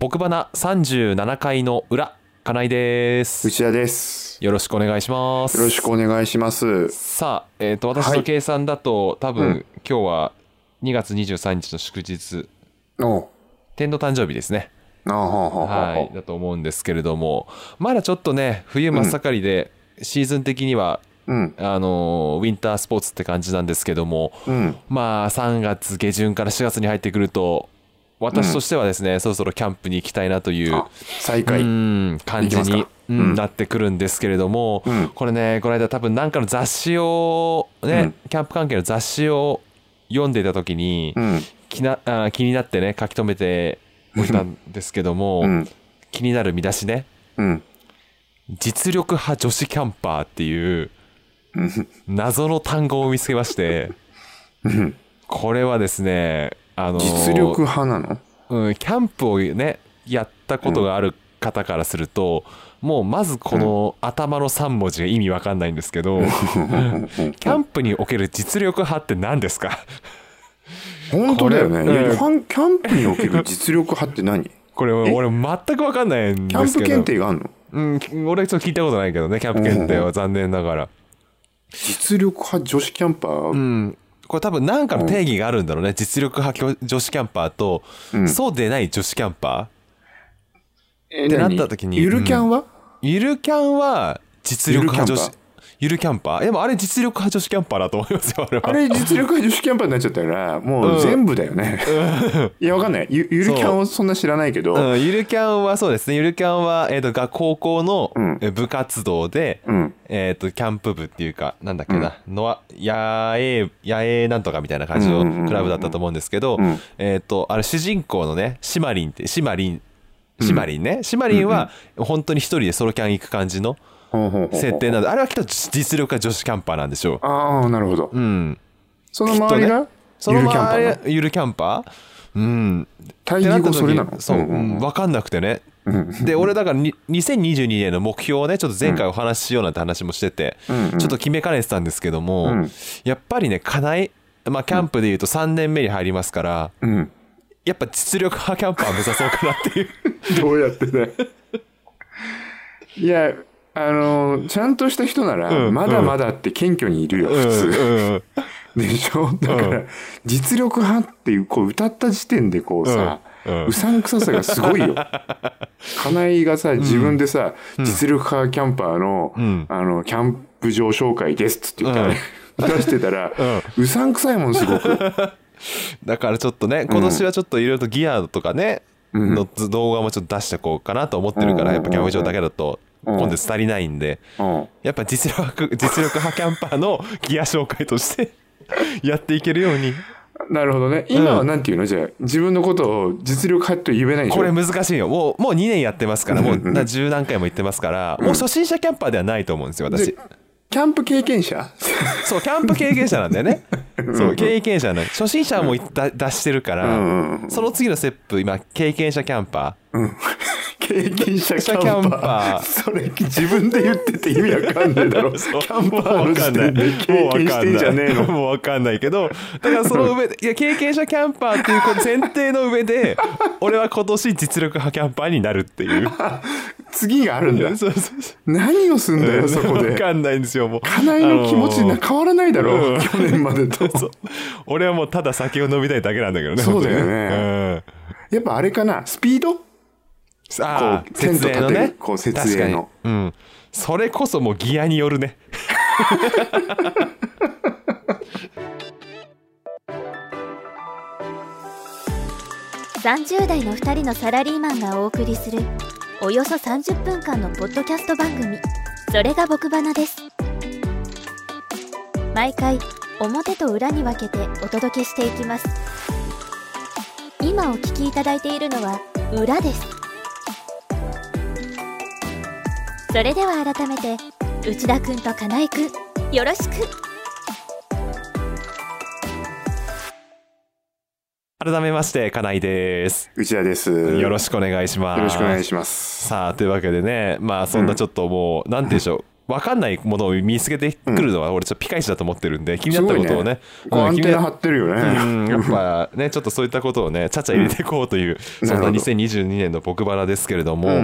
僕花37回の裏金井です。内田です。よろしくお願いします。よろしくお願いします。さあ、えー、と私の計算だと、多分、うん。今日は2月23日の祝日。天の誕生日ですね。あはいだと思うんですけれども。まだちょっとね冬真っ盛りで、シーズン的にはうん。あのーウィンタースポーツって感じなんですけども、うん。まあ3月下旬から4月に入ってくると私としてはですね、そろそろキャンプに行きたいなというあ、再う開。ん感じにうんうんなってくるんですけれども、うんこれねこの間多分なんかの雑誌をね、うんキャンプ関係の雑誌を読んでいた時に、うん。気なあ気になってね書き留めておいたんですけども、うん。気になる見出しねうん。「実力派女子キャンパー」っていううん謎の単語を見つけましてうん。これはですねあの実力派なの？うん、キャンプをねやったことがある方からすると、もうまずこの頭の3文字が意味わかんないんですけど、キャンプにおける実力派って何ですか？本当だよね。キャンプにおける実力派って何？キ これ俺全くわかんないんですけど。ャンプ検定があるの？うん、俺ちょっと聞いたことないけどねキャンプ検定は。残念ながら。実力派女子キャンパー？うんこれ多分何かの定義があるんだろうね、実力派女子キャンパーと、うん。そうでない女子キャンパえってな何った時にゆるキャンは？ーゆるキャンは実力派女子ゆるキャンパー？でもあれ実力派女子キャンパーだと思いますよ俺はあれ実力派女子キャンパーになっちゃったらもう全部だよね。いやわかんない。ゆゆるキャンをそんな知らないけど。うん、ゆるキャンはそうですね。ゆるキャンは、えー、とが高校の部活動で、うん。えー、とキャンプ部っていうかなんだっけな、のわ野営野営なんとかみたいな感じのうんうんうんうんクラブだったと思うんですけど、うん。えっ、とあれ主人公のねシマリンってシマリンシマリンね、シマリンは本当に一人でソロキャン行く感じの設定なんであれはきっと実力派女子キャンパーなんでしょああ、なるほど。う。うん。その周りがそのゆるキャンパ周りゆるキャンパー？うん。対義語それなの？そう、分かんなくてね。うんで俺だからに2022年の目標をねちょっと前回お話ししようなんて話もしてて、ちょっと決めかねてたんですけども、うん。やっぱりね課題まあキャンプでいうと3年目に入りますから、うん。やっぱ実力派キャンパー目指そうかなっていう。どうやってね。いや、あの、ちゃんとした人なら、うんまだまだって謙虚にいるよ、普通。うん でしょ？だから、うん。実力派っていう、こう、歌った時点でこうさ、うさんくささがすごいよ。金井がさ、自分でさ、実力派キャンパーの、ん。あの、キャンプ場紹介ですって言ったら、出してたら、うさんくさいもん、すごく。だからちょっとね今年はちょっといろいろとギアとかね、うん。の動画もちょっと出してこうかなと思ってるから、うん。やっぱキャンプ場だけだとうん。コンテンツ足りないんで、うん。やっぱ実力 実力派キャンパーのギア紹介として やっていけるように。なるほどね。今はなんていうの？じゃあ、自分のことを実力派と言えないでしょ？これ難しいよ。もうもう2年やってますからもう十何回も言ってますから、もう初心者キャンパーではないと思うんですよ私。でキャンプ経験者？そうキャンプ経験者なんだよね。そう経験者なん初心者はも出してるから、うんうんうん。その次のステップ今経験者キャンパ経験者キャンパー。それ自分で言ってて意味わかんないだろ。キャンパーの時点でもう経わかんない。験してんじゃねえの。もうわかんないけどだからその上でいや経験者キャンパーっていう前提の上で 俺は今年実力派キャンパーになるっていう。次があるんだ。そうそう何をすんだよそこわでかんないんですよもう。金井の気持ちなあのー。変わらないだろ、うん。去年までと。俺はもうただ酒を飲みたいだけなんだけどねそうだよね。うん。やっぱあれかなスピード？こうテント設営のね。立てる。こう設営の。確かに。うん。それこそもうギアによるね。30代の2人のサラリーマンがお送りするおよそ30分間のポッドキャスト番組。それが僕花です。毎回表と裏に分けてお届けしていきます。今お聞きいただいているのは裏ですそれでは改めて内田くんと金井くんよろしく。改めまして金井です。内田です。よろしくお願いします。よろしくお願いします。さあというわけでねまあそんなちょっともう、なんて言うんでしょう分かんないものを見つけてくるのは俺ちょっとピカイチだと思ってるんで、気になったことをねアンテナ張っってるよね。うん、やっぱねちょっとそういったことをねちゃちゃ入れていこうという、そんななるほど2022年の僕バラですけれども、うんうん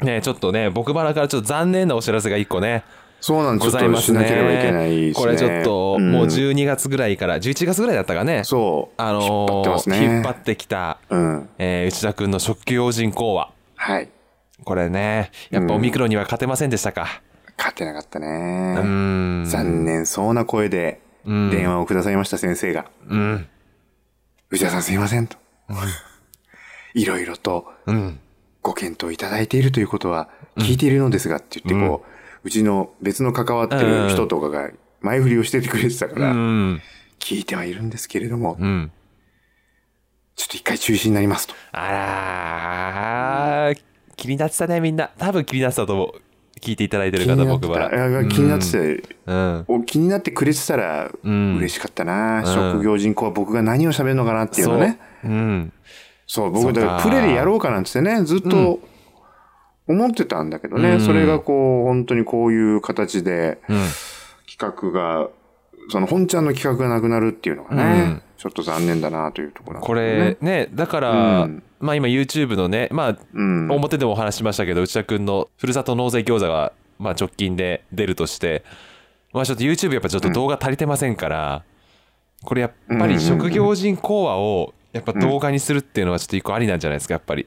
うん。ねちょっとね僕バラからちょっと残念なお知らせが一個ねそうなんですちょっとございますねしなければいけないですね。これちょっと、んもう12月ぐらいから11月ぐらいだったかねそう。あのー引っ張ってますね。引っ張ってきた、うん。えー内田君の職業人講話はい。これねやっぱオミクロンには勝てませんでしたか勝てなかったうね。ん。残念そうな声でうん。電話をくださいました先生が。うん。内田さんすいませんと。い。ろいろとうん。ご検討いただいているということは聞いているのですがって言ってこう、うちの別の関わってる人とかが前振りをしててくれてたかうら、ん。聞いてはいるんですけれども、うん。ちょっと一回中止になりますと。あらー気になってたねみんな。多分気になってたと思う聞いていただいてる方。僕は。気になってて、うん。お気になってくれてたらん。嬉しかったな、ん。職業人口は僕が何を喋るのかなっていうのね。そう。うん。そう、僕だからプレでやろうかなんつってね、ずっと思ってたんだけどね、うん。それがこう、本当にこういう形でうん。企画が、その本ちゃんの企画がなくなるっていうのがね、うん。ちょっと残念だなというところなんだこれねだから、うんまあ今 YouTube のねまあうん。表でもお話ししましたけど内田君のふるさと納税餃子が、まあ、直近で出るとして、まあ、ちょっと YouTube やっぱちょっと動画足りてませんから、これやっぱり職業人講話をやっぱ動画にするっていうのはちょっと一個ありなんじゃないですかやっぱり。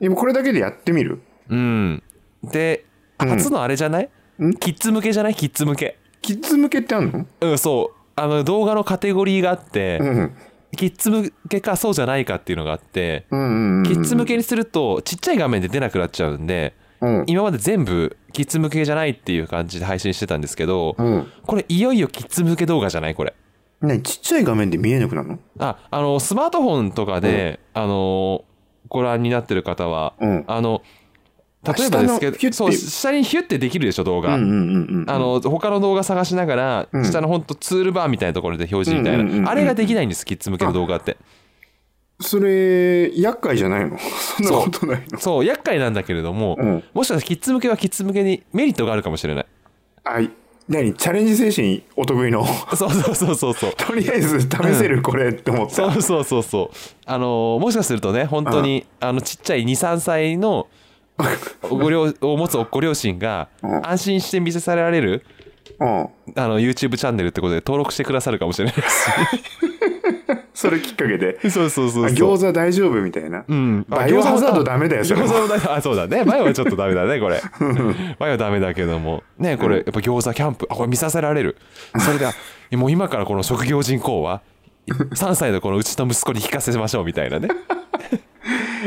今これだけでやってみる？うん、でうん。初のあれじゃない、ん？キッズ向けじゃない？キッズ向け。キッズ向けってあんの？うんそう。あの動画のカテゴリーがあって、うん。キッズ向けかそうじゃないかっていうのがあって、うんうんうん。キッズ向けにするとちっちゃい画面で出なくなっちゃうんで。うん。今まで全部キッズ向けじゃないっていう感じで配信してたんですけど、うん。これいよいよキッズ向け動画じゃないこれねちっちゃい画面で見えなくなるの？ああのスマートフォンとかで、あのご覧になってる方は、うんあの例えばですけどそう下にヒュッてできるでしょ動画、他の動画探しながら、うん。下のほんとツールバーみたいなところで表示みたいな、うんうんうんうんあれができないんですキッズ向けの動画って。それ、厄介じゃないの？そんなことないの？そう。厄介なんだけれども、うん。もしかしたらキッズ向けはキッズ向けにメリットがあるかもしれない。あい、何？チャレンジ精神お得意の？そうそうそうそうそう。とりあえず試せるこれって思った。そうそうそうそう。あのーもしかするとね本当にあのちっちゃい23歳の ご両を持つご両親がうん。安心して見せされられるうん。あの YouTube チャンネルってことで登録してくださるかもしれないし それきっかけで。そうそうそうあそう。餃子大丈夫みたいな。うん。バイオハザードダメだよ、それ。餃子もダメあそうだね。前はちょっとダメだねこれ。前はダメだけども。ねこれやっぱ餃子キャンプあこれ見させられる。それであもう今からこの職業人口は3歳のこのうちの息子に聞かせましょうみたいなね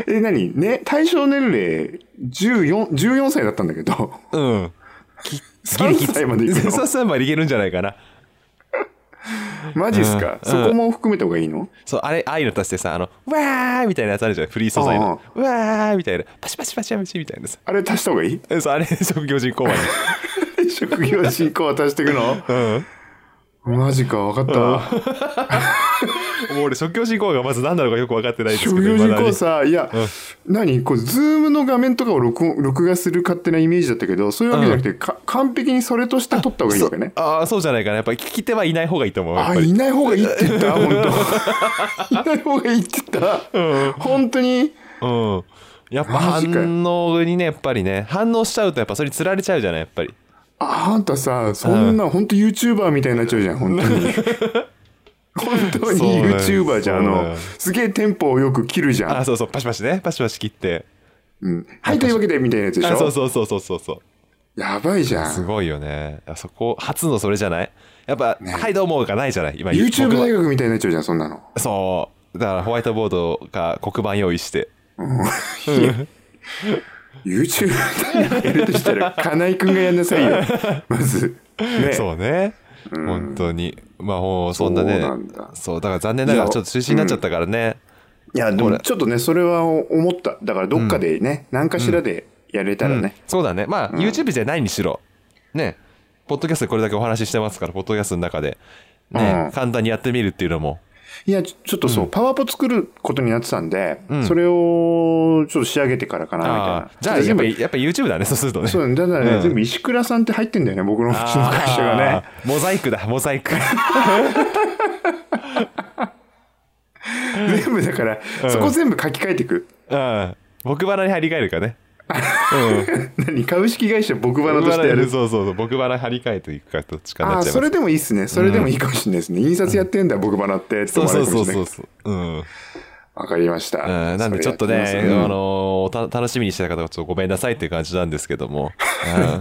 え、何？ね、対象年齢14、14歳だったんだけど、うん。き 3歳までいくの？3歳までいけるんじゃないかな。マジっすか、うん。そこも含めた方がいいの？そうあれああいうの足してさあのわーみたいなやつあるじゃん。フリー素材のわーみたいな。パシパシパシパシみたいなさあれ足した方がいい？そうあれ 職業人口まで 職業進行は足していくの？うん。マジか、分かった。わ。もう俺職業人口がまず何なのかよく分かってないですけど職業進未だに。行さ、いや、何？こう、ズームの画面とかを録音録画する勝手なイメージだったけど、そういうわけじゃなくて、か完璧にそれとして撮った方がいいわけね？ああそうじゃないかな。やっぱり聞き手はいない方がいいと思う。あ、いない方がいいって言った、本当。いない方がいいって言った？本当に？うん。やっぱ反応にねやっぱりね反応しちゃうとやっぱそれにつられちゃうじゃないやっぱり。ああんたさ、そんな、本当 YouTuber みたいになっちゃうじゃん、本当に。本当に YouTuber じゃん、あのすげえテンポをよく切るじゃん。あそうそう。パシパシね。パシパシ切って。うん。はい、というわけで、みたいなやつでしあそうょそうそうそうそうそう。やばいじゃん。すごいよね。あそこ初のそれじゃない？やっぱ「はいどうも」がないじゃない？今 YouTube 大学みたいになっちゃうじゃん、そんなの。そう。だからホワイトボードか黒板用意して。YouTube 大学やるとしたら、金井くんがやんなさいよ。まず。ね。そうね本当に。まあそんなねそうそうだから残念ながらちょっと中止になっちゃったからね。いや、でこれ。もちょっとね、それは思った。だからどっかでね、何かしらでやれたらね。そうだね。まあ YouTube じゃないにしろ。ね。ポッドキャストでこれだけお話ししてますからポッドキャストの中で。ね。うん。簡単にやってみるっていうのもいや、ちょっとそう、パワポ作ることになってたんで、うん。それをちょっと仕上げてからかな、みたいあなあ。じゃあやっ全部、ぱやっぱ YouTube だねそうするとね。そう、だからね、うん。全部石倉さんって入ってんだよね、僕のうちの会社がね。モザイクだモザイク。全部だから、そこ全部書き換えていく。うん。僕花に張り替えるかね何株式会社僕花としてやる？そうそうそう。僕花張り替えていくかどっちかになっちゃいます。それでもいいっすね。それでもいいかもしれないですね。印刷やってんだ、僕花って。ってそう思われそうるかもしれないそうそうそう。うん。わかりました。うん、なんでちょっとね、それやってみます。あのーた楽しみにしてた方はちょっとごめんなさいっていう感じなんですけども、は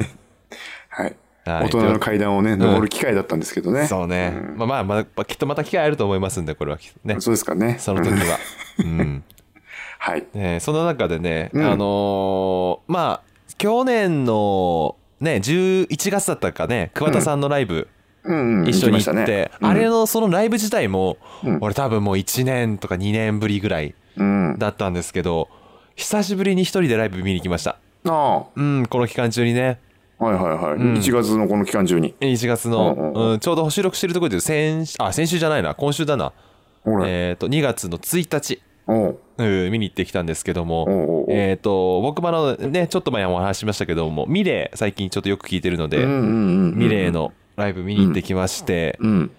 い。はい。大人の階段をね、登る機会だったんですけどね。うんそうね、まあまあ、まあ、きっとまた機会あると思いますんでこれはね。そうですかね。その時は、うんはい。ね、その中でね、うんあのーまあ去年のね11月だったかね桑田さんのライブ、うんうん。一緒に行って、ねあれのそのライブ自体も、うん俺多分もう1年とか2年ぶりぐらいうん。だったんですけど久しぶりに一人でライブ見に行きましたあうんこの期間中にねあ、はいはいはい。ん1月のこの期間中に。1月の、うんうんうんうんちょうど収録してるところで先あ先週じゃないな今週だな。えっ、と2月の1日、おううん。見に行ってきたんですけども、えっ、と僕もあのねちょっと前お話ししましたけどもミレー最近ちょっとよく聞いてるので、うんうんうんうん。ミレーのライブ見に行ってきまして、うん。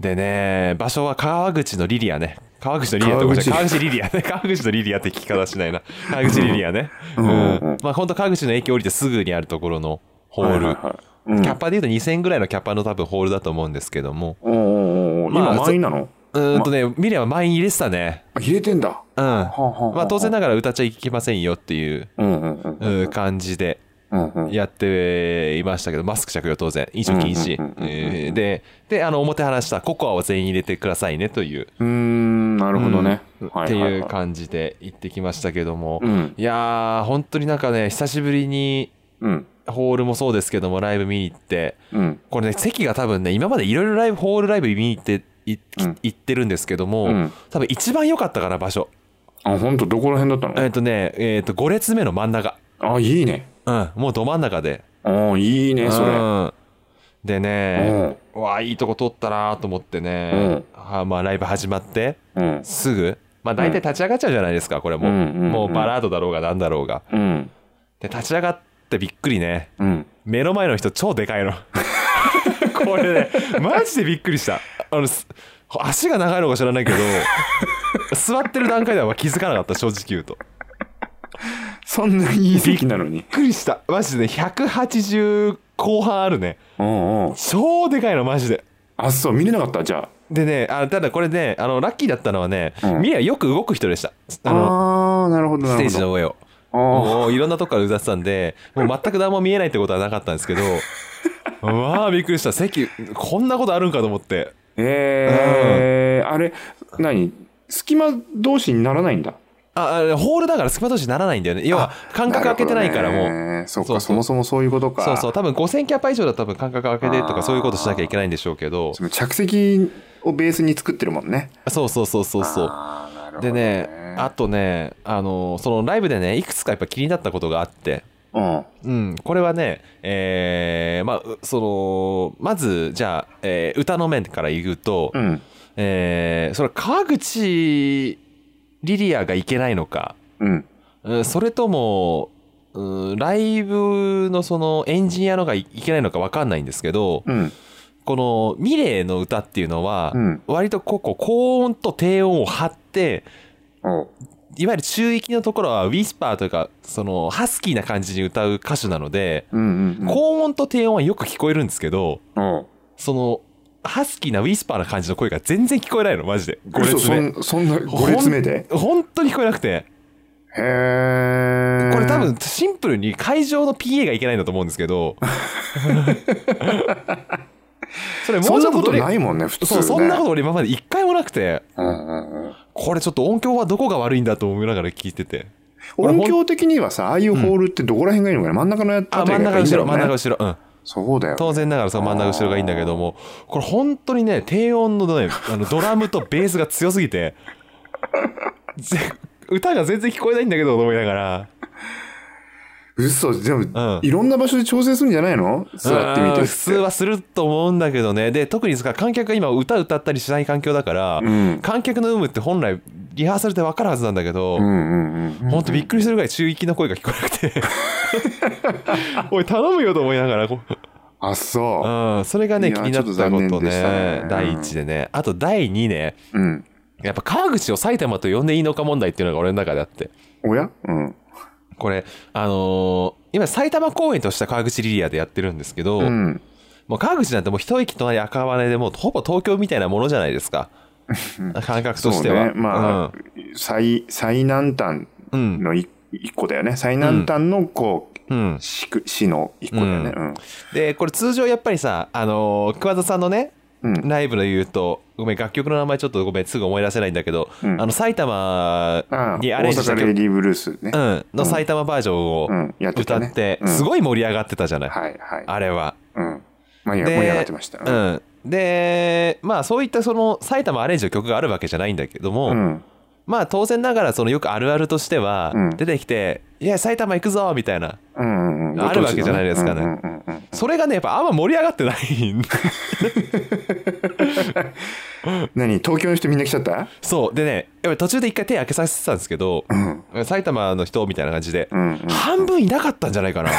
でね場所は川口のリリアね。川口のリリアとかじゃ川口。リリアね。川口のリリアって聞き方しないな。川口リリアね。ううん。ん、うん。まあ本当川口の駅降りてすぐにあるところのホール、はいはいはい。うん。キャッパで言うと2000ぐらいのキャッパの多分ホールだと思うんですけども。おうおうおうお今満員なの？うーんとね、ミレーは満員入れてたね。あ入れてんだ。うん。はあはあはあまあ当然ながら歌っちゃいけませんよっていううん感じで。やっていましたけどマスク着用当然飲食禁止。でであの表話したココアを全員入れてくださいねという。うーん、なるほどね。うん。はっていう感じで行ってきましたけども、うん。いやー本当になんかね久しぶりにうん。ホールもそうですけどもライブ見に行ってうん。これね席が多分ね今までいろいろライブホールライブ見に行っていうん。行ってるんですけども、うん。多分一番良かったかな場所。あ、ほんと、どこら辺だったの？えっ、とねえっ、と5列目の真ん中。あ、いいね。うんもうど真ん中で。あいいね、それ。うんでね、うわいいとこ撮ったなと思ってね、はまあ、ライブ始まってうん。すぐ、まあ、大体立ち上がっちゃうじゃないですかこれも、うんうんうん。もうバラードだろうがなんだろうが。うん。で立ち上がってびっくりね。うん。目の前の人超でかいのこれねマジでびっくりした。あのす足が長いのか知らないけど 座ってる段階では気づかなかった正直言うと。そんないい席なのに？びっくりした。マジでね180後半あるね。うんうん。超でかいのマジで。あ、そう、見れなかった？じゃでねあただこれねあのラッキーだったのはね、うん。ミレはよく動く人でした。あ。あのあー、なるほど、なステるほど。ージの上を。あもういろんなとこから歌ってたんでもう全く何も見えないってことはなかったんですけど まあびっくりした。席こんなことあるんかと思って。えー、あれ、何？隙間同士にならないんだ？ああホールだから隙間同士にならないんだよね。要は間隔開けてないからもう。う。そう。か、そもそもそういうことか。そうそう。多分5000キャパ以上だと多分間隔開けてとかそういうことしなきゃいけないんでしょうけど。着席をベースに作ってるもんね。そうそうそうそうそうでねあとねあのそのライブでねいくつかやっぱ気になったことがあってうん。うん、これはね、えーまあ、うそのまずじゃあ、えー歌の面から言うと、うん。えーそれ川口リリアがいけないのか、うん。うんそれとも、うんライブのそのエンジニアのがいいけないのか分かんないんですけど、うん。このミレーの歌っていうのは、うん。割とここ高音と低音を張っていわゆる中域のところはウィスパーというかそのハスキーな感じに歌う歌手なので。高音と低音はよく聞こえるんですけどそのハスキーなウィスパーな感じの声が全然聞こえないのマジで。5列嘘目そんそんな5列目で？ほん本当に聞こえなくて。へえ。これ多分シンプルに会場の PA がいけないんだと思うんですけど それもそんなことうちょっとないもんね、普通ね。そうそんなこと俺今まで一回もなくてうんうんうん。これちょっと音響はどこが悪いんだと思いながら聞いてて。音響的にはさ、ああいうホールってどこら辺がいいのかな真ん中のやつああたりが真ん中後ろ真ん中後ろうん。そうだよ。当然ながらその真ん中後ろがいいんだけどもこれ本当にね低音のね あのドラムとベースが強すぎてぜ歌が全然聞こえないんだけどと思いながら嘘でも、ん。いろんな場所で調整するんじゃないの？座ってみて。うん普通はすると思うんだけどね。で特に観客が今歌歌ったりしない環境だから、ん。観客の有無って本来リハーサルで分かるはずなんだけど、うんうんうんほんとびっくりするぐらい中域の声が聞こえなくて。おい頼むよと思いながらあそう。うん、それがね気になったことね。ね。第一でね。あと第二ね。うん。やっぱ川口を埼玉と呼んでいいのか問題っていうのが俺の中であって。おや？うんこれあのー今埼玉公園とした川口リリアでやってるんですけど、うん。もう川口なんてもう一駅隣赤羽でもうほぼ東京みたいなものじゃないですか。感覚としては、ね。まあ、最最南端うん。のい一個だよね。最南端のこう、うん、うん。市の一個だよね。うん。でこれ通常やっぱりさあのー桑田さんのねうん。ライブの言うとごめん楽曲の名前ちょっとごめんすぐ思い出せないんだけど、うん。あの埼玉にア大レンジしたレディーブルースね、うん、の埼玉バージョンを歌って、うん。すごい盛り上がってたじゃない、はいはい。あれは。うん。盛りで上がってました。うん。でまあそういったその埼玉アレンジの曲があるわけじゃないんだけども、うん。まあ当然ながらそのよくあるあるとしてはうん。出てきて「いや埼玉行くぞ」みたいなうんうんうん。あるわけじゃないですかね。うんうんうんうん。それがねやっぱあんま盛り上がってない何？東京の人みんな来ちゃった？そう。でねやっぱり途中で一回手開けさせてたんですけど、うん。埼玉の人みたいな感じで、うんうん。半分いなかったんじゃないかな。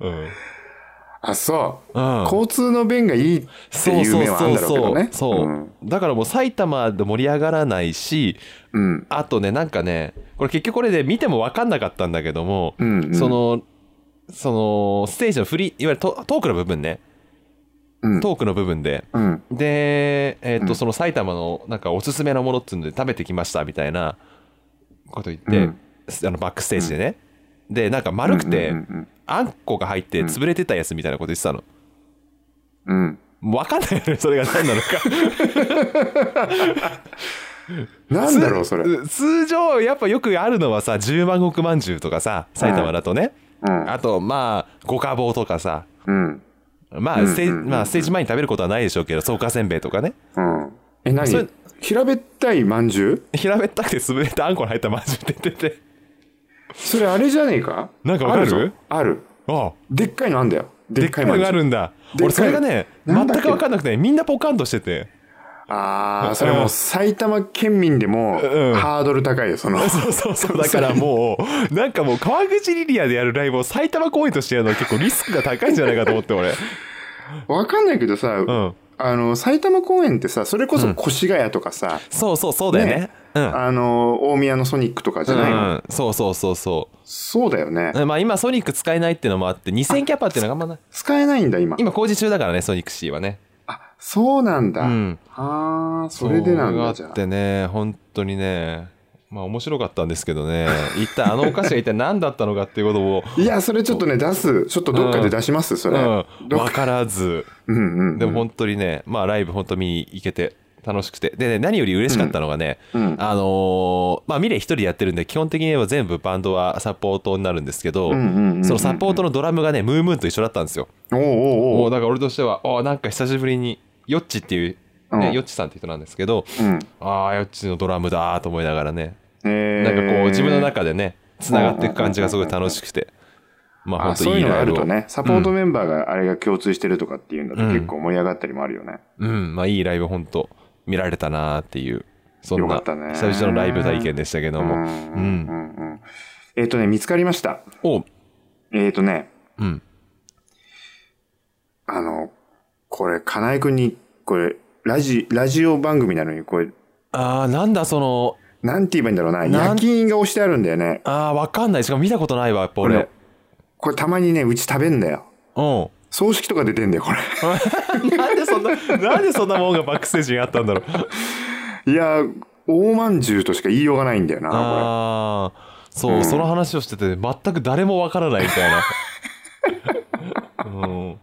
うんあそう、うん。交通の便がいいっていう面はあるんだろうけどね。そう、ん。だからもう埼玉で盛り上がらないしうん。あとねなんかねこれ結局これで見ても分かんなかったんだけども、うんうん。そのそのステージの振りいわゆるトトークの部分ね。うん。トークの部分で、うん。で、えっとうん。その埼玉のなんかおすすめのものっていうので食べてきましたみたいなこと言って、うん。あのバックステージでね、でなんか丸くて、うんうんあんこが入って潰れてたやつみたいなこと言ってたの、うん。うんもう分かんないよねそれが何なのか。なんだろうそれ。通通常やっぱよくあるのはさ十万石まんじゅうとかさ埼玉だとね、うん。あとまあ五家宝とかさ。うん。まあステージ、うんうんうん。まあステージ前に食べることはないでしょうけど草加せんべいとかね。うん。え何？それ平べったいまんじゅう平べったくて潰れたあんこの入ったまんじゅうって言っててそれあれじゃねえか？なんかわかる？あるああ。でっかいのあんだよ。ででっかいのがあるんだ。俺それがね全く分かんなくてみんなポカンとしてて。ああそれもう埼玉県民でもうん。ハードル高いよその。そうそうそうだからもうなんかもう川口リリアでやるライブを埼玉公演としてやるのは結構リスクが高いんじゃないかと思って俺。わかんないけどさ、んあの埼玉公園ってさそれこそ越谷とかさ、そうそうそうだよね。ねうん。あの大宮のソニックとかじゃないの、うん、そうそうそうそそうだよね、うまあ今ソニック使えないっていうのもあって2000キャパっていうのがあんまない。使えないんだ今。今工事中だからねソニック C はね。あそうなんだ、うん。ああそれでなんだじゃあってね本当にねまあ面白かったんですけどね。一体あのお菓子が一体何だったのかっていうことを。いやそれちょっとね出す。ちょっとどっかで出します、それ、うん。か。分からず。うんうんうん。でも本当にねまあライブ本当見に行けて楽しくて。でね何より嬉しかったのがね、うん。あのーまあミレイ一人でやってるんで基本的に言えば全部バンドはサポートになるんですけど、そのサポートのドラムがねムームーンと一緒だったんですよ。おうおうおうもうだから俺としてはあなんか久しぶりにヨッチっていう、ねうん。ヨッチさんって人なんですけどうん。ああヨッチのドラムだと思いながらねえー。なんかこう自分の中でねつながっていく感じがすごい楽しくて。まああ本当そういうのがいいライブをあるとね。サポートメンバーがあれが共通してるとかっていうんだとうん。結構盛り上がったりもあるよね、うん、まあいいライブ本当見られたなっていうそんな久々のライブ体験でしたけども。うんうんうんうんえっ、とね見つかりました。おえっ、とね。うん。あのこれ金井君にこれラジラジオ番組なのにこれ。ああなんだそのなんて言えばいいんだろうな。なん？夜勤が押してあるんだよね。ああわかんない。しかも見たことないわやっぱ俺。これたまにねうち食べんだよ。うん。葬式とかで出んだよこれ。なんでそんななんでそんなもんがバックステージにあったんだろう。いや大まんじゅうとしか言いようがないんだよなこああそう、うん。その話をしてて全く誰もわからないみたいな。うん。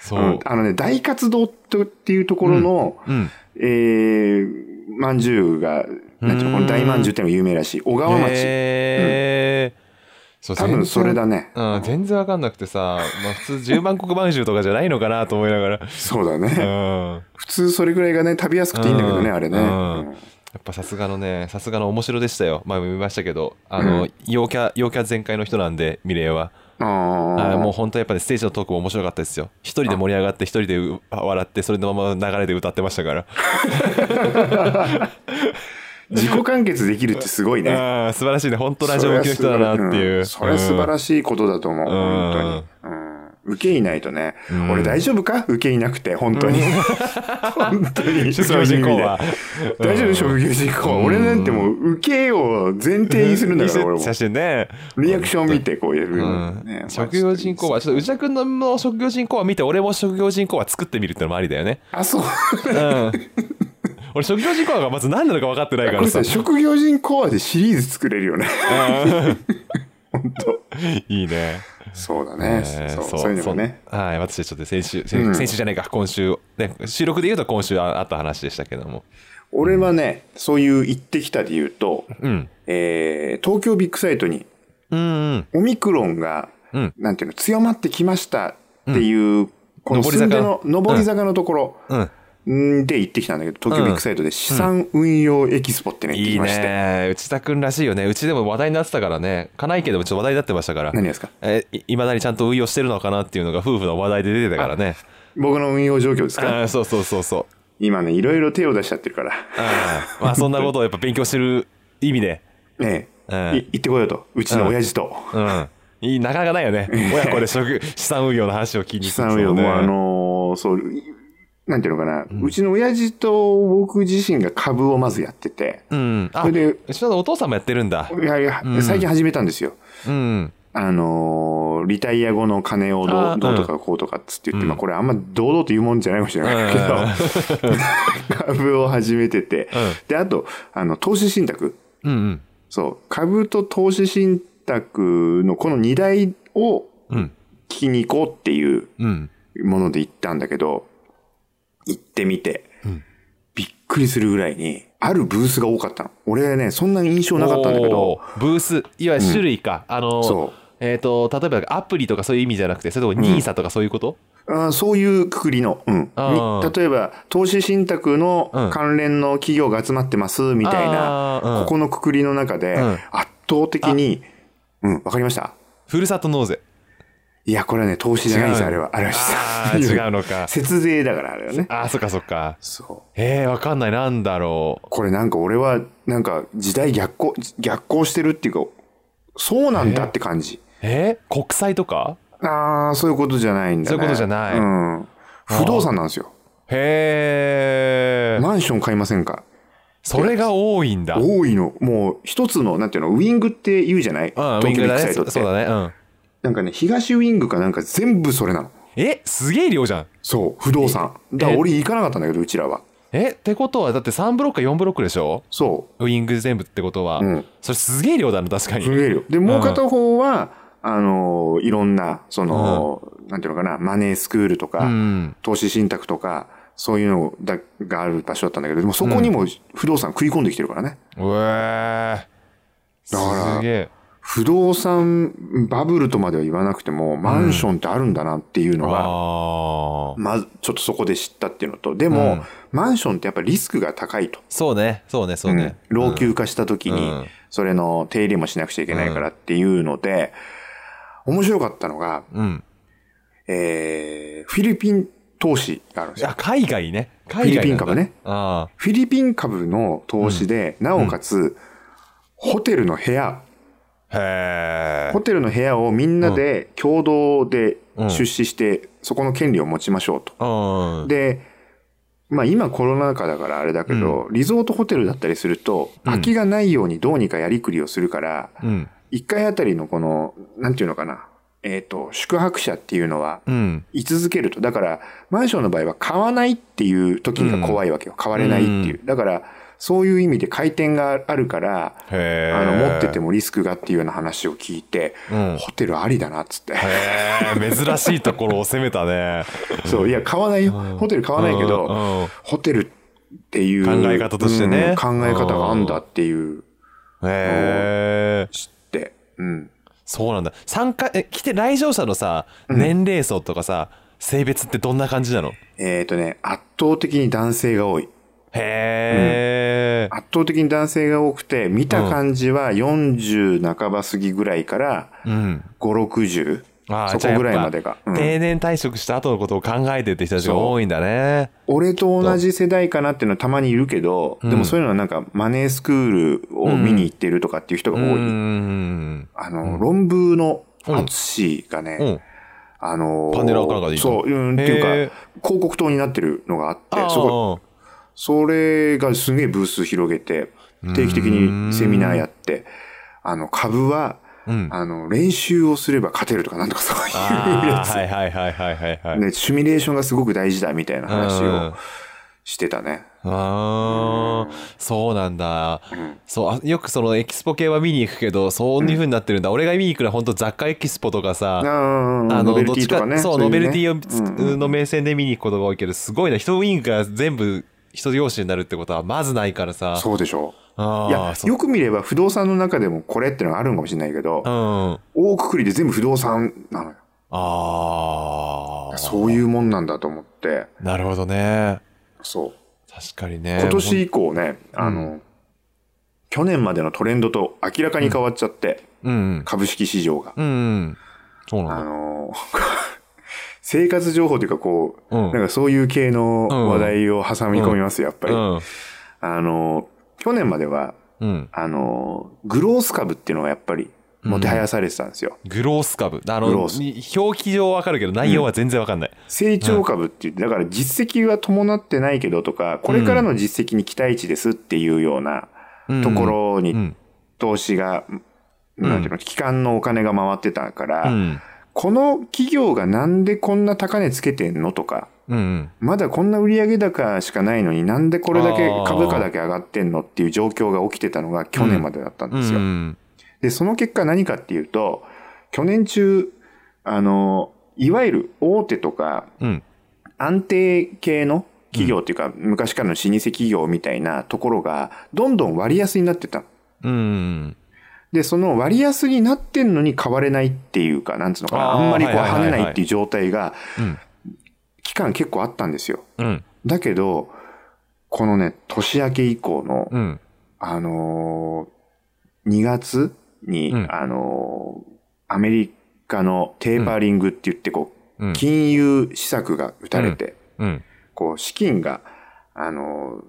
そう、れ、うん、あのね大活動っていうところの、うん。えー、まんじゅうがなんていうのこの大まんじゅうっていうのが有名らしい。小川町、へえ、そう多分それだね。うん、全然わかんなくてさ、まあ、普通十万石まんじゅうとかじゃないのかなと思いながら、そうだね、うん、普通それぐらいがね食べやすくていいんだけどね、うん。あれね、うん。うん。っぱさすがのねさすがの面白でしたよ。前も見ましたけどあの、うん。陽キャ陽キャ全開の人なんでミレイはあ。もう本当やっぱりステージのトークも面白かったですよ一人で盛り上がって一人でう笑ってそれのまま流れで歌ってましたから 自己完結できるってすごいね。素晴らしいね本当ラジオ向きの人だなっていうそれは素晴らしいことだと思う。ん本当に。うん受けいないとね、ん俺大丈夫か？受けいなくて、本当に。本当に。職業人口は大丈夫職業人口は。俺なんてもう受けを前提にするんだから、俺も。写真ねリアクション見てこういうね。職業人口はちょっと内田君の職業人口は見て俺も職業人口は作ってみるってのもありだよねあ、そう。うん俺職業人口がまず何なのか分かってないからさ職業人口はでシリーズ作れるよね。本当。いいねそうだね。えーそうそういうのもね。はい私ちょっと先週先,、週じゃないか今週ね収録で言うと今週ああった話でしたけども。俺はね、そういう行ってきたで言うと、うん。えー東京ビッグサイトにうんうん。オミクロンが、うん。なんていうの、強まってきましたっていう、この上り坂。の上り坂のところ。うんんで行ってきたんだけど、東京ビッグサイトで資産運用エキスポってね、行っていいきまして。ね。内田君らしいよね。うちでも話題になってたからね。家内家でもちょっと話題になってましたから。何ですか？えいいまだにちゃんと運用してるのかなっていうのが夫婦の話題で出てたからね。僕の運用状況ですか？そうそうそうそう。今ね、いろいろ手を出しちゃってるから。あーまあそんなことをやっぱ勉強してる意味で。ねうん。え、い行ってこようと。うちの親父と。うん。いいなかなかないよね。親子で職資産運用の話を聞きに資産運用も、あのーそう、なんていうのかな、うちの親父と僕自身が株をまずやってて、うん。あそれでうちのお父さんもやってるんだ。いやいや、最近始めたんですよ。うん。あのーリタイア後の金をどうどうとかこうとかっつって言って、うん。まあこれあんま堂々と言うもんじゃないかもしれないけど、株を始めてて、で、あと、あの、投資信託。うんうん。そう、株と投資信託のこの2台をうん。聞きに行こうっていううん。もので行ったんだけど、行ってみて、ん。びっくりするぐらいに、あるブースが多かったの。俺ね、そんなに印象なかったんだけど。お、ーブース。いわゆる種類か、あのそう。えっ、と例えばアプリとかそういう意味じゃなくてそれとも NISA とかそういうこと、あーそういうくくりの、うん。例えば、投資信託のうん。関連の企業が集まってます、みたいな、あーうん。ここのくくりの中で、うん。圧倒的に、うん、わかりました？ふるさと納税いや、これはね、投資じゃないんですよ、あれは。あれは違うのか 節税だから、あれはね。ああそっかそっかそう。えー、わかんないなんだろうこれなんか俺は、なんか時代逆行、逆行してるっていうか、そうなんだって感じ。えー、国債とか？ああ、そういうことじゃないんだね。そういうことじゃないうん。不動産なんですよ。へえ、マンション買いませんか？それが多いんだ多いの。もう一つの、なんていうの、ウィングって言うじゃない？うんウィ東京ビングだねッグサイトって。そうだねうんなんかね、東ウィングかなんか全部それなの。えすげえ量じゃんそう、不動産。だから俺行かなかったんだけど、うちらは。えってことはだって3ブロックか4ブロックでしょ？そウィング全部ってことは、うんそれすげえ量だな確かう。にすげえよ。で、もう片方は、あのーいろんな、その、なんていうのかな、マネースクールとか、うん投資信託とか、そういうのだがある場所だったんだけど、でもそこにも不動産食い込んできてるからね。うえーだからすげえ不動産バブルとまでは言わなくても、マンションってあるんだなっていうのが、ああまずちょっとそこで知ったっていうのと、でも、うん。マンションってやっぱリスクが高いと。そうね。そうね。そうね、うん。老朽化した時にうん、それの手入れもしなくちゃいけないからっていうので、面白かったのが、うん。えー、フィリピン投資があるんですよ。あ。海外ね。海外フィリピン株ね。あフィリピン株の投資で、なおかつ、ホテルの部屋、ホテルの部屋をみんなで共同でうん出資して、そこの権利を持ちましょうと。うん。で、まあ今コロナ禍だからあれだけど、リゾートホテルだったりすると、空きがないようにどうにかやりくりをするから、うん。一回あたりのこの、なんていうのかな、えっ、と、宿泊者っていうのは、うん。居続けると。だから、マンションの場合は買わないっていう時が怖いわけよ。買われないっていう。だから、そういう意味で回転があるから、あの、持っててもリスクがっていうような話を聞いて、うん。ホテルありだなっつって。珍しいところを攻めたね。そう、いや、買わないよ。ホテル買わないけど、ホテルっていう考え方としてね。うん考え方があんだっていう、へえ知って。うん。そうなんだ。参加え来て来場者のさ年齢層とかさ性別ってどんな感じなの？えっ、とね、圧倒的に男性が多い。へえ。圧倒的に男性が多くて、見た感じは40半ば過ぎぐらいからうん。5、60。あそこぐらいまでが。うん定年退職した後のことを考えてって人たちが多いんだね。俺と同じ世代かなっていうのはたまにいるけど、うんでもそういうのはなんかマネースクールを見に行ってるとかっていう人が多い。うん。あの、論文の淳がね、うん。あのーパネラーかなんかでいいのそう、うん、っていうか広告塔になってるのがあって、あそこ、それがすげえブース広げて、定期的にセミナーやって、あの、株は、うん。あの、練習をすれば勝てるとかなんとかそういうやつ。はいはいはいはいはいはい。ね、シミュレーションがすごく大事だみたいな話うんをしてたね。ああ、そうなんだ。んそうあ、よくそのエキスポ系は見に行くけど、そういう風になってるんだ。俺が見に行くのは本当雑貨エキスポとかさ、あノの、どっちかね。そう、ノベルティの目線で見に行くことが多いけど、すごいな。人ウィングが全部人用紙になるってことはまずないからさ。そうでしょあう。いやよく見れば不動産の中でもこれってのがあるのかもしれないけどう、ん。大くくりで全部不動産なのよ。ああ。そういうもんなんだと思って、なるほどね。そう。確かにね。今年以降ね、あの、去年までのトレンドと明らかに変わっちゃって、うん。株式市場が。うん。うん。そうなんあだ。の、生活情報というかこう、うんなんかそういう系の話題を挟み込みますよ、やっぱり。うん。あの、去年までは、うん。あの、グロース株っていうのがやっぱり、もてはやされてたんですよ。グロース株。あの、表記上わかるけど、内容は全然わかんない。成長株って言って、だから実績は伴ってないけどとか、これからの実績に期待値ですっていうようなところにうん。投資が、なんていうの、機関のお金が回ってたから、うん。この企業がなんでこんな高値つけてんのとか、うん。まだこんな売上高しかないのになんでこれだけ株価だけ上がってんのっていう状況が起きてたのが去年までだったんですよ。うん。で、その結果何かっていうと、去年中、あの、いわゆる大手とかうん。安定系の企業っていうか、昔からの老舗企業みたいなところが、どんどん割安になってたの。うん。で、その割安になってんのに買われないっていうか、なんつうのかな、あんまりこう跳ねないっていう状態が、うん。期間結構あったんですよ。うん。だけど、このね、年明け以降の、うん。あのー、2月に、うんあのーアメリカのテーパーリングって言って、こう、うん。金融施策が打たれて、うん。こう、資金が、あの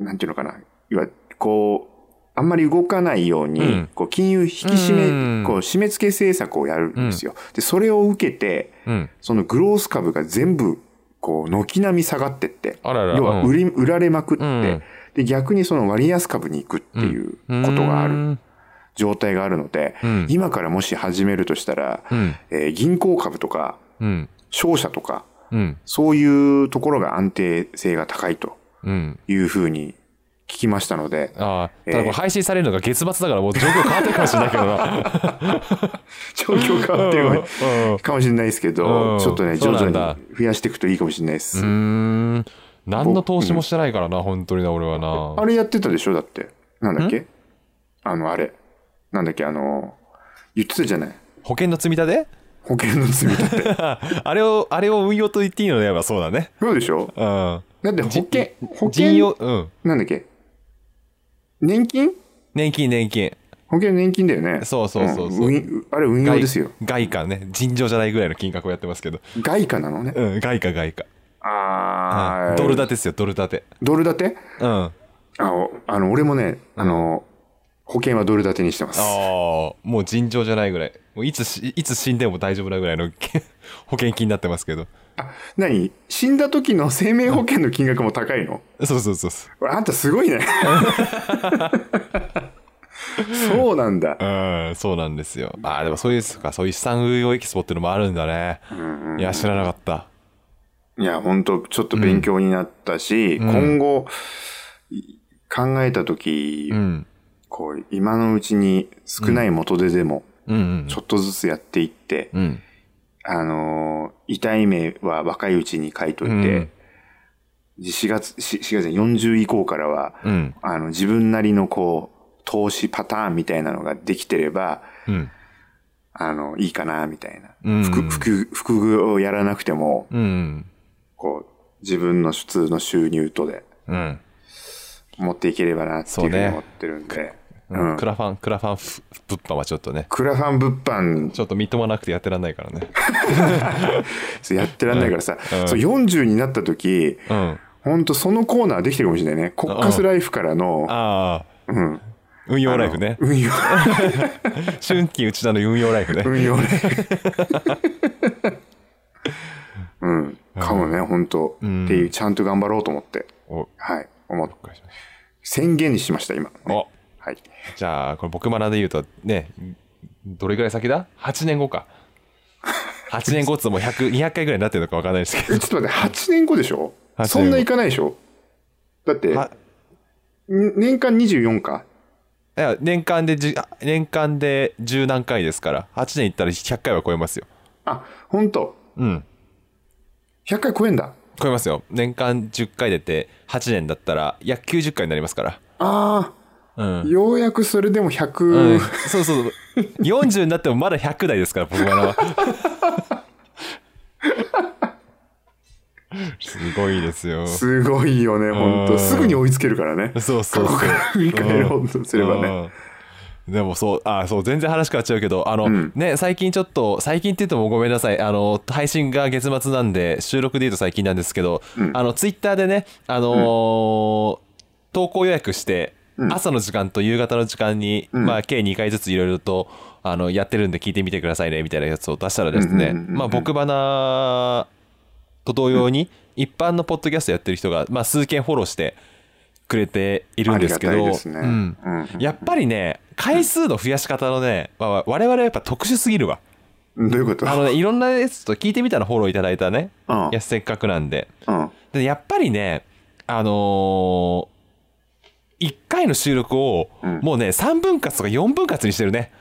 ーなんていうのかな、いわこう、あんまり動かないように、うんこう、金融引き締め、うんこう、締め付け政策をやるんですよ。で、それを受けて、うん。そのグロース株が全部、こう、軒並み下がってって、あらら。要は売り、売られまくって、うんで、逆にその割安株に行くっていうことがあるる。状態があるので、うん今からもし始めるとしたら、うん。えー銀行株とか、うん。商社とか、うん。そういうところが安定性が高いとうん。いうふうに聞きましたので、ああ、ただこれ配信されるのが月末だからもう状況変わってるかもしれないけどな。状況変わってるうんかもしれないですけど、うんちょっとね、徐々に増やしていくといいかもしれないです。うーん。何の投資もしてないからな、本当にな、俺はな。あれやってたでしょだって。なんだっけ？あの、あれ。なんだっけ？あの、言ってたじゃない。保険の積み立て？保険の積み立て。あれを、あれを運用と言っていいのであればそうだね。そうでしょ？うん。だって保険、保険、うん。なんだっけ？年金？年金、年金。保険年金だよね。そうそうそうそうん運あれ運用ですよ。外貨ね。尋常じゃないぐらいの金額をやってますけど。外貨なのね。うん、外貨、外貨。あーうんドル建てですよ、ドル建て。ドル建て？うん。ああおあの、俺もね、あの、保険はドル建てにしてます。あ、もう尋常じゃないぐらい。もういつし、いつ死んでも大丈夫なぐらいの 保険金になってますけど。あ、何？死んだ時の生命保険の金額も高いの？そうそうそうそあんたすごいね。そうなんだ。う。うん、そうなんですよ。ああ、でもそういう、か、そういう資産運用エキスポっていうのもあるんだね。いや、知らなかった。いや、本当ちょっと勉強になったし、ん今後、い考えた時、うん。こう、今のうちに少ない元手でも、うんうんちょっとずつやっていって、うん。あのー痛い目は若いうちに書いといて、うん4月、4月40以降からは、うん。あの、自分なりのこう、投資パターンみたいなのができてれば、うん。あの、いいかな、みたいな。うん服、服、服具をやらなくても、うん。こう、自分の普通の収入とで、うん。持っていければなっていうふうに思ってるんで。うん。クラファンクラファンふ物販はちょっとね。クラファン物販ちょっとみっともなくてやってらんないからね。やってらんないからさ、うん。そう40になった時、うん。ほんとそのコーナーできてるかもしれないね。コッカスライフからの、ああうん。運用ライフね。運用、春季内田の運用ライフね。運用ライフ。うん。かもね、本当。うん。っていう、ちゃんと頑張ろうと思って。お。はい。思っ宣言にしました、今。おはい。じゃあこれ僕マナで言うとねどれぐらい先だ ?8 年後か。8年後っつも100 200 回ぐらいになってるのか分かんないですけえちょっと待って、8年後でしょ？8年後。そんないかないでしょ？だって年間24か？いや年間でじ年間で十何回ですから8年いったら100回は超えますよ。あ、本当？うん。100回超えんだ？超えますよ。年間10回出て8年だったら約90回になりますから。あうあ、ん、ようやくそれでも100、うん、そうそう。40になってもまだ100台ですから僕は。すごいですよ。すごいよね、本うん。当。すぐに追いつけるからね。そうそうそう。ここから振り返ろうとすればね。うん。でもそうあそう全然話変わっちゃうけどあの、うん。ね最近ちょっと最近って言ってもごめんなさい。あの配信が月末なんで収録で言うと最近なんですけど、うん。あのツイッターでねあのー投稿予約して、うん朝の時間と夕方の時間に、うん。まあ計2回ずついろいろとあのやってるんで聞いてみてくださいねみたいなやつを出したらですね、まあ僕花と同様に一般のポッドキャストやってる人が、まあ、数件フォローしてくれているんですけどやっぱりね回数の増やし方のね、まあ我々はやっぱ特殊すぎるわ。どういうこと？あのねいろんなやつと聞いてみたらフォローいただいたねうん。いやせっかくなんで。うん。でやっぱりねあのー、1回の収録をうん。もうね3分割とか4分割にしてるね。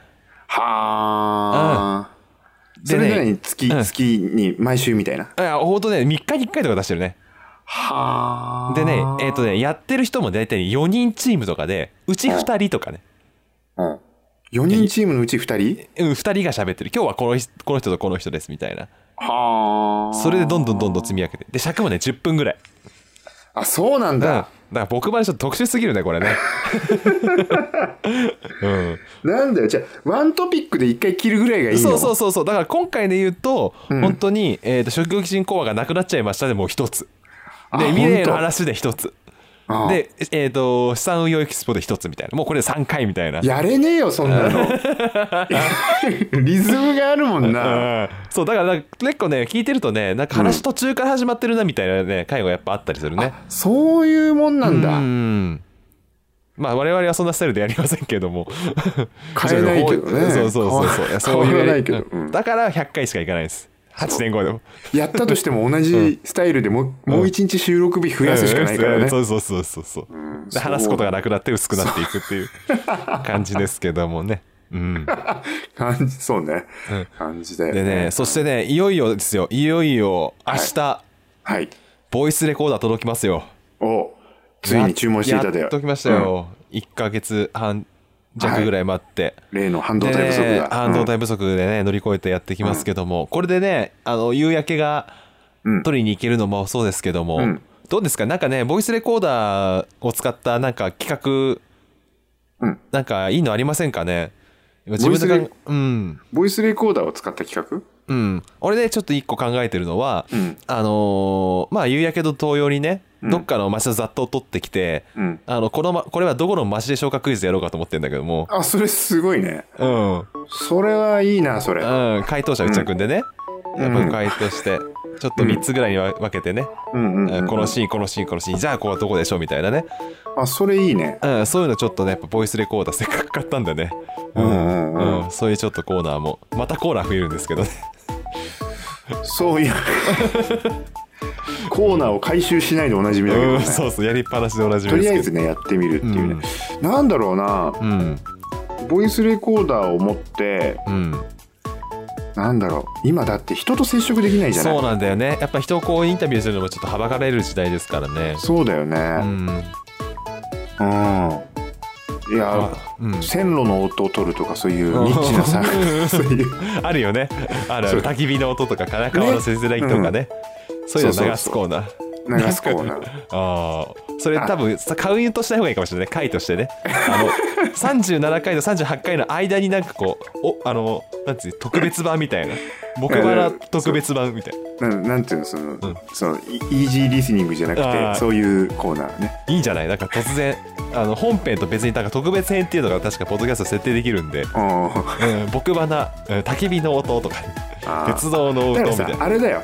はあ。それでねなりに月、うん。月に毎週みたいな？いやほんとね3日に1回とか出してるね。はあ。でねえっ、とねやってる人も大体4人チームとかでうち2人とかね。うん。4人チームのうち2人？うん、2人が喋ってる。今日はこの人この人とこの人ですみたいな。はあ。それでどんどんどんどん積み上げて。で尺もね10分ぐらい。あ、そうなんだ。からだだ。から僕までちょっと特殊すぎるねこれね。うん。なんだよ。じゃあ、ワントピックで1回切るぐらいがいいの？そうそうそうそう。だから今回で言うと、うん。本当に、えー、と職業基準講話がなくなっちゃいましたでもう一つ。あで未来の話で一つでえっ、と資産運用エキスポで一つみたいな。もうこれで3回みたいな。やれねえよ、そんなの。リズムがあるもんな。うん。そうだから結構ね聞いてるとねなんか話途中から始まってるなみたいなね回がやっぱあったりするね、そういうもんなんだ。うん。まあ我々はそんなスタイルでやりませんけども。変えないけどね。そうそうそうそう。そういう変わらないけど。うん。うんだから100回しかいかないです8年後でも。やったとしても同じスタイルでもう、もう一日収録日増やすしかないからね。うん。そうそうそうそうそう、で話すことがなくなって薄くなっていくっていう感じですけどもね。うん。感じ、そうね。感じだよでね。ねそしてねいよいよですよ。いよいよ明日、はい。ボイスレコーダー届きますよ。おついに注文していただよ。やっときましたよ、1ヶ月半弱ぐらい待って、うん例の半導体不足でねが。半導体不足でね乗り越えてやってきますけども、これでねあの夕焼けがうん。取りに行けるのもそうですけども、うん。どうですか？なんかねボイスレコーダーを使ったなんか企画うん。なんかいいのありませんかね？今自分でボイスレかんうん。ボイスレコーダーを使った企画？うん。俺でちょっと一個考えてるのは、うん。あのーまあ夕焼けと同様にね、うんどっかの街の雑踏を取ってきて、うん。あのこの、ま、これはどこの街で消化クイズやろうかと思ってんだけども。あ、それすごいね。うん、うん、それはいいな、それ。回答者内田君でね、うん。やっぱ回答してちょっと3つぐらいに分けてね、うんうんうん。このシーンこのシーンこのシーン。じゃあここはどこでしょうみたいなね、あ、それいいね。うん、そういうのちょっとねやっぱボイスレコーダーせっかく買ったんでね。うんうんうん。うん。そういうちょっとコーナーもまたコーナー増えるんですけどね。そういう。コーナーを回収しないでおなじみだけどね。うんそうそうやりっぱなしでおなじみとりあえずね、やってみるっていうね。なんだろうな、うん。ボイスレコーダーを持って、うん。なんだろう、今だって人と接触できないじゃない？そうなんだよね。やっぱ人をこうインタビューするのもちょっとはばかれる時代ですからね。そうだよね。うん。うん。いやあ、うん。線路の音を取るとかそういうニッチなさ、そういう。あるよね。あるある。焚き火の音とか金川のせせらぎとかね、そういうの流すコーナー。流すコーナー。ああそれ多分さカウントした方がいいかもしれない。回としてね。あの37回と38回の間になんかこうおあのなんていう特別版みたいな。僕バラ特別版みたいな。なんなんていうのその、ん。そのイイージーリスニングじゃなくてそういうコーナーね。いいんじゃない？なんか突然あの本編と別になんか特別編っていうのが確かポッドキャスト設定できるんで、うん、僕花うん焚き火の音とか。鉄道の音みたいな。さあれだよ、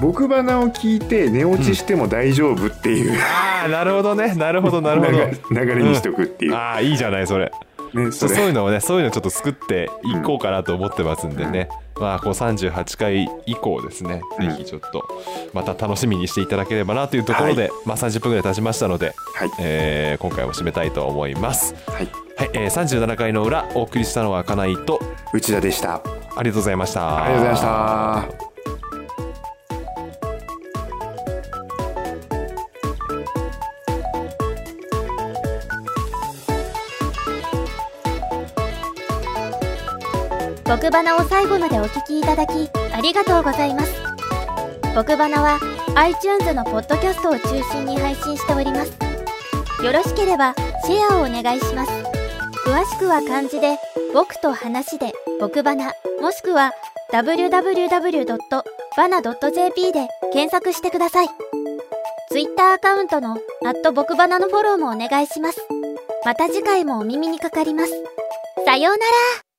僕花を聞いて寝落ちしても大丈夫っていう、ああなるほどね。なるほどなるほど。流れ流れにしておくっていう、ああいいじゃないそれ。ねそれ。そういうのをねそういうのをちょっと作っていこうかなと思ってますんでね、まあこう38回以降ですね、うん。ぜひちょっとまた楽しみにしていただければなというところで、まあ30分ぐらい経ちましたので、はい。えー今回も締めたいと思います。はい。はい、えー37回の裏お送りしたのは金井と。内田でした。あありがとうございました。りがとうございました僕花を最後までお聞きいただきありがとうございます。僕花は iTunes のポッドキャストを中心に配信しております。よろしければシェアをお願いします。詳しくは漢字で僕と話で僕花もしくは www.bana.jp で検索してください。Twitter アカウントの僕花のフォローもお願いします。また次回もお耳にかかります。さようなら。